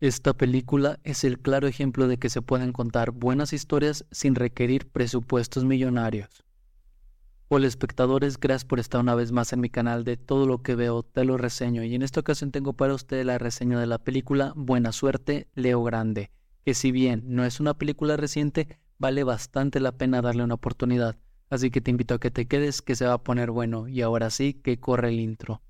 Esta película es el claro ejemplo de que se pueden contar buenas historias sin requerir presupuestos millonarios. Hola espectadores, gracias por estar una vez más en mi canal de Todo lo que veo te lo reseño y en esta ocasión tengo para ustedes la reseña de la película Buena Suerte, Leo Grande, que si bien no es una película reciente, vale bastante la pena darle una oportunidad, así que te invito a que te quedes que se va a poner bueno y ahora sí que corre el intro.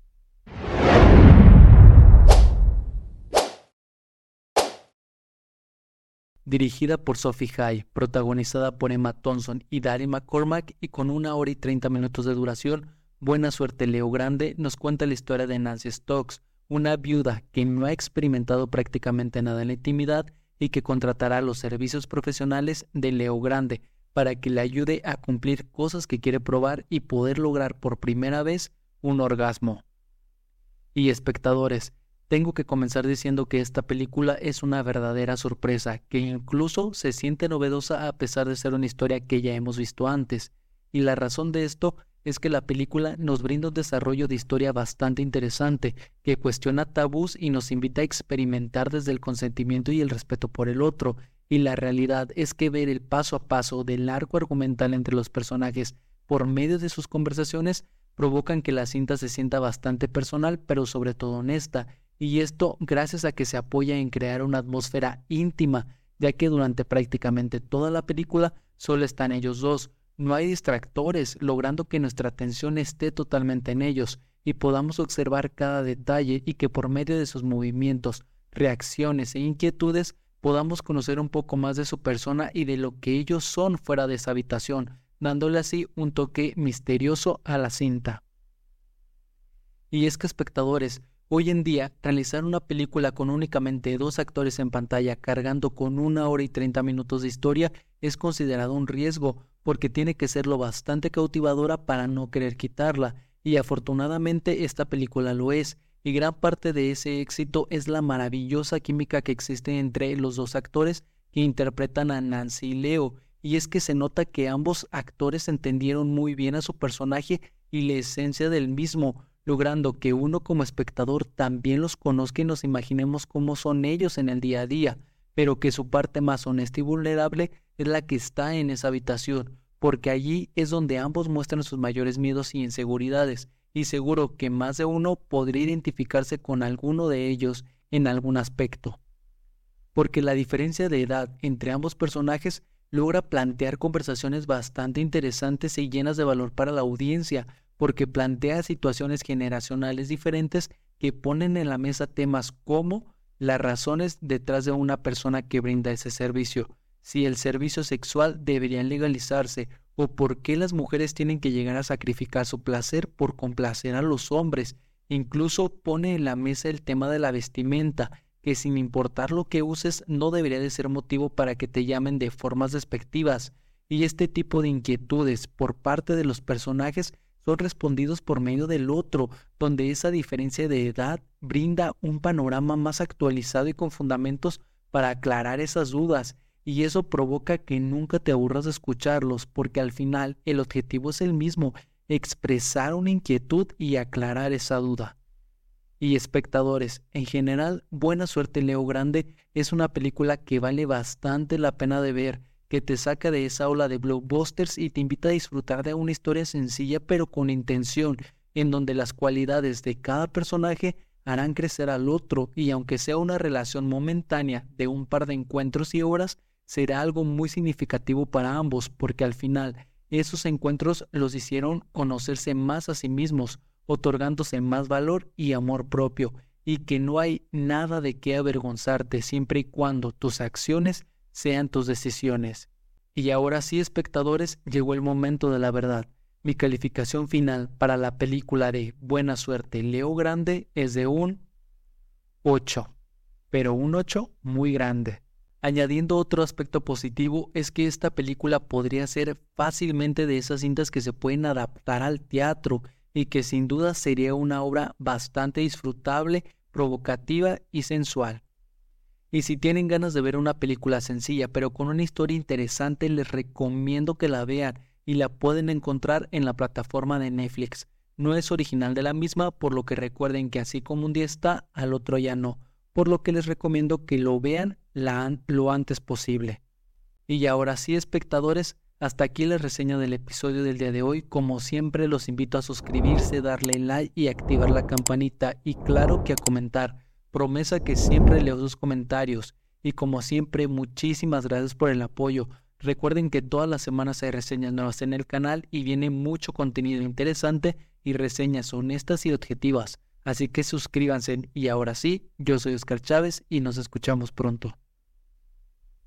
Dirigida por Sophie High, protagonizada por Emma Thompson y Daryl McCormack y con una hora y treinta minutos de duración, Buena Suerte Leo Grande nos cuenta la historia de Nancy Stokes, una viuda que no ha experimentado prácticamente nada en la intimidad y que contratará los servicios profesionales de Leo Grande para que le ayude a cumplir cosas que quiere probar y poder lograr por primera vez un orgasmo. Y espectadores, tengo que comenzar diciendo que esta película es una verdadera sorpresa, que incluso se siente novedosa a pesar de ser una historia que ya hemos visto antes. Y la razón de esto es que la película nos brinda un desarrollo de historia bastante interesante, que cuestiona tabús y nos invita a experimentar desde el consentimiento y el respeto por el otro. Y la realidad es que ver el paso a paso del arco argumental entre los personajes por medio de sus conversaciones provocan que la cinta se sienta bastante personal, pero sobre todo honesta, y esto gracias a que se apoya en crear una atmósfera íntima, ya que durante prácticamente toda la película solo están ellos dos, no hay distractores, logrando que nuestra atención esté totalmente en ellos y podamos observar cada detalle y que por medio de sus movimientos, reacciones e inquietudes podamos conocer un poco más de su persona y de lo que ellos son fuera de esa habitación, dándole así un toque misterioso a la cinta. Y es que espectadores, Hoy en día, realizar una película con únicamente dos actores en pantalla cargando con una hora y treinta minutos de historia es considerado un riesgo, porque tiene que ser lo bastante cautivadora para no querer quitarla, y afortunadamente esta película lo es, y gran parte de ese éxito es la maravillosa química que existe entre los dos actores que interpretan a Nancy y Leo, y es que se nota que ambos actores entendieron muy bien a su personaje y la esencia del mismo, logrando que uno como espectador también los conozca y nos imaginemos cómo son ellos en el día a día, pero que su parte más honesta y vulnerable es la que está en esa habitación, porque allí es donde ambos muestran sus mayores miedos y inseguridades, y seguro que más de uno podría identificarse con alguno de ellos en algún aspecto. Porque la diferencia de edad entre ambos personajes logra plantear conversaciones bastante interesantes y llenas de valor para la audiencia, porque plantea situaciones generacionales diferentes que ponen en la mesa temas como las razones detrás de una persona que brinda ese servicio, si el servicio sexual debería legalizarse o por qué las mujeres tienen que llegar a sacrificar su placer por complacer a los hombres. Incluso pone en la mesa el tema de la vestimenta, que sin importar lo que uses no debería de ser motivo para que te llamen de formas despectivas. Y este tipo de inquietudes por parte de los personajes son respondidos por medio del otro, donde esa diferencia de edad brinda un panorama más actualizado y con fundamentos para aclarar esas dudas, y eso provoca que nunca te aburras de escucharlos, porque al final el objetivo es el mismo, expresar una inquietud y aclarar esa duda. Y espectadores, en general, Buena Suerte Leo Grande es una película que vale bastante la pena de ver, que te saca de esa ola de blockbusters y te invita a disfrutar de una historia sencilla pero con intención, en donde las cualidades de cada personaje harán crecer al otro y aunque sea una relación momentánea de un par de encuentros y horas, será algo muy significativo para ambos porque al final esos encuentros los hicieron conocerse más a sí mismos, otorgándose más valor y amor propio, y que no hay nada de qué avergonzarte siempre y cuando tus acciones sean tus decisiones. Y ahora sí, espectadores, llegó el momento de la verdad. Mi calificación final para la película de Buena Suerte Leo Grande es de un 8, pero un 8 muy grande. Añadiendo otro aspecto positivo es que esta película podría ser fácilmente de esas cintas que se pueden adaptar al teatro y que sin duda sería una obra bastante disfrutable, provocativa y sensual. Y si tienen ganas de ver una película sencilla pero con una historia interesante, les recomiendo que la vean y la pueden encontrar en la plataforma de Netflix. No es original de la misma, por lo que recuerden que así como un día está, al otro ya no, por lo que les recomiendo que lo vean lo antes posible. Y ahora sí, espectadores, hasta aquí la reseña del episodio del día de hoy. Como siempre, los invito a suscribirse, darle like y activar la campanita. Y claro que a comentar. Promesa que siempre leo sus comentarios. Y como siempre, muchísimas gracias por el apoyo. Recuerden que todas las semanas hay reseñas nuevas en el canal y viene mucho contenido interesante y reseñas honestas y objetivas. Así que suscríbanse y ahora sí, yo soy Oscar Chávez y nos escuchamos pronto.